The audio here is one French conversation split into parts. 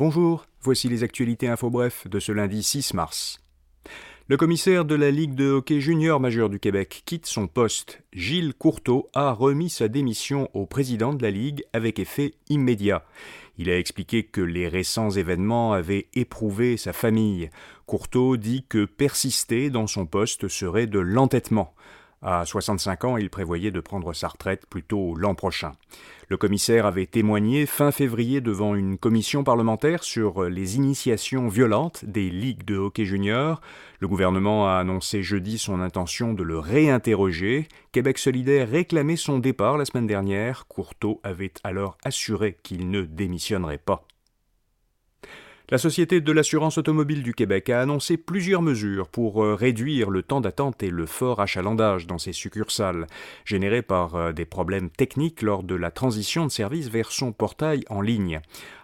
Bonjour, voici les actualités info bref de ce lundi 6 mars. Le commissaire de la Ligue de hockey junior majeur du Québec quitte son poste. Gilles Courteau a remis sa démission au président de la Ligue avec effet immédiat. Il a expliqué que les récents événements avaient éprouvé sa famille. Courteau dit que persister dans son poste serait de l'entêtement. À 65 ans, il prévoyait de prendre sa retraite plutôt l'an prochain. Le commissaire avait témoigné fin février devant une commission parlementaire sur les initiations violentes des ligues de hockey junior. Le gouvernement a annoncé jeudi son intention de le réinterroger. Québec solidaire réclamait son départ la semaine dernière. Courteau avait alors assuré qu'il ne démissionnerait pas. La Société de l'assurance automobile du Québec a annoncé plusieurs mesures pour euh, réduire le temps d'attente et le fort achalandage dans ses succursales, générés par euh, des problèmes techniques lors de la transition de service vers son portail en ligne.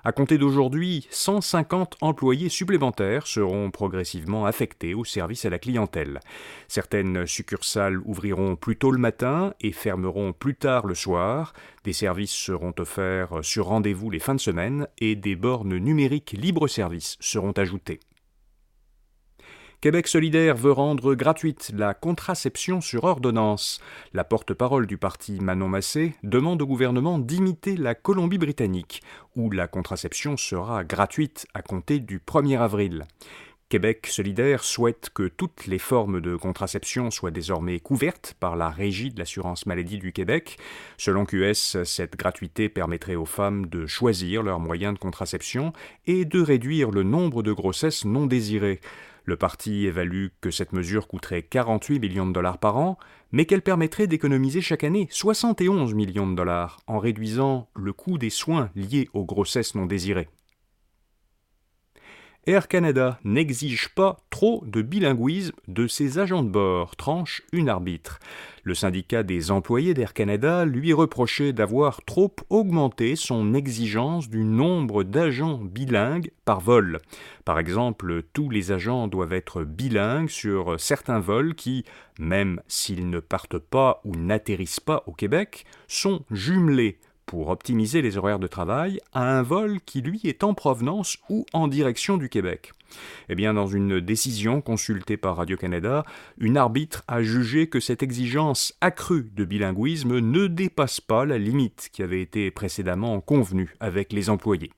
À compter d'aujourd'hui, 150 employés supplémentaires seront progressivement affectés au service à la clientèle. Certaines succursales ouvriront plus tôt le matin et fermeront plus tard le soir. Des services seront offerts sur rendez-vous les fins de semaine et des bornes numériques libre-service seront ajoutées. Québec solidaire veut rendre gratuite la contraception sur ordonnance. La porte-parole du parti Manon Massé demande au gouvernement d'imiter la Colombie-Britannique, où la contraception sera gratuite à compter du 1er avril. Québec solidaire souhaite que toutes les formes de contraception soient désormais couvertes par la Régie de l'assurance maladie du Québec. Selon QS, cette gratuité permettrait aux femmes de choisir leurs moyens de contraception et de réduire le nombre de grossesses non désirées. Le parti évalue que cette mesure coûterait 48 millions de dollars par an, mais qu'elle permettrait d'économiser chaque année 71 millions de dollars en réduisant le coût des soins liés aux grossesses non désirées. Air Canada n'exige pas trop de bilinguisme de ses agents de bord, tranche une arbitre. Le syndicat des employés d'Air Canada lui reprochait d'avoir trop augmenté son exigence du nombre d'agents bilingues par vol. Par exemple, tous les agents doivent être bilingues sur certains vols qui, même s'ils ne partent pas ou n'atterrissent pas au Québec, sont jumelés pour optimiser les horaires de travail à un vol qui lui est en provenance ou en direction du Québec. Eh bien, dans une décision consultée par Radio-Canada, une arbitre a jugé que cette exigence accrue de bilinguisme ne dépasse pas la limite qui avait été précédemment convenue avec les employés.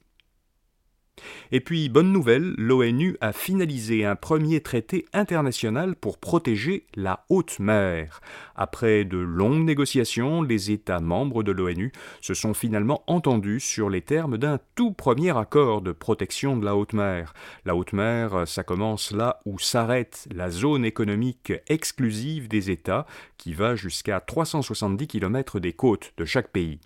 Et puis, bonne nouvelle, l'ONU a finalisé un premier traité international pour protéger la haute mer. Après de longues négociations, les États membres de l'ONU se sont finalement entendus sur les termes d'un tout premier accord de protection de la haute mer. La haute mer, ça commence là où s'arrête la zone économique exclusive des États, qui va jusqu'à 370 km des côtes de chaque pays.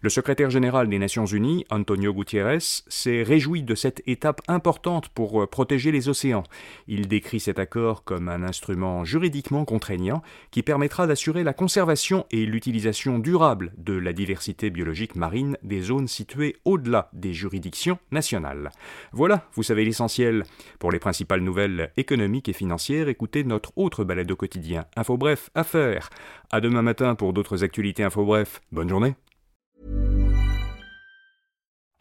Le secrétaire général des Nations Unies, Antonio Gutiérrez, s'est réjoui de cette étape importante pour euh, protéger les océans. Il décrit cet accord comme un instrument juridiquement contraignant qui permettra d'assurer la conservation et l'utilisation durable de la diversité biologique marine des zones situées au-delà des juridictions nationales. Voilà, vous savez l'essentiel. Pour les principales nouvelles économiques et financières, écoutez notre autre balade au quotidien. Info bref, affaires. À demain matin pour d'autres actualités Info bref. Bonne journée.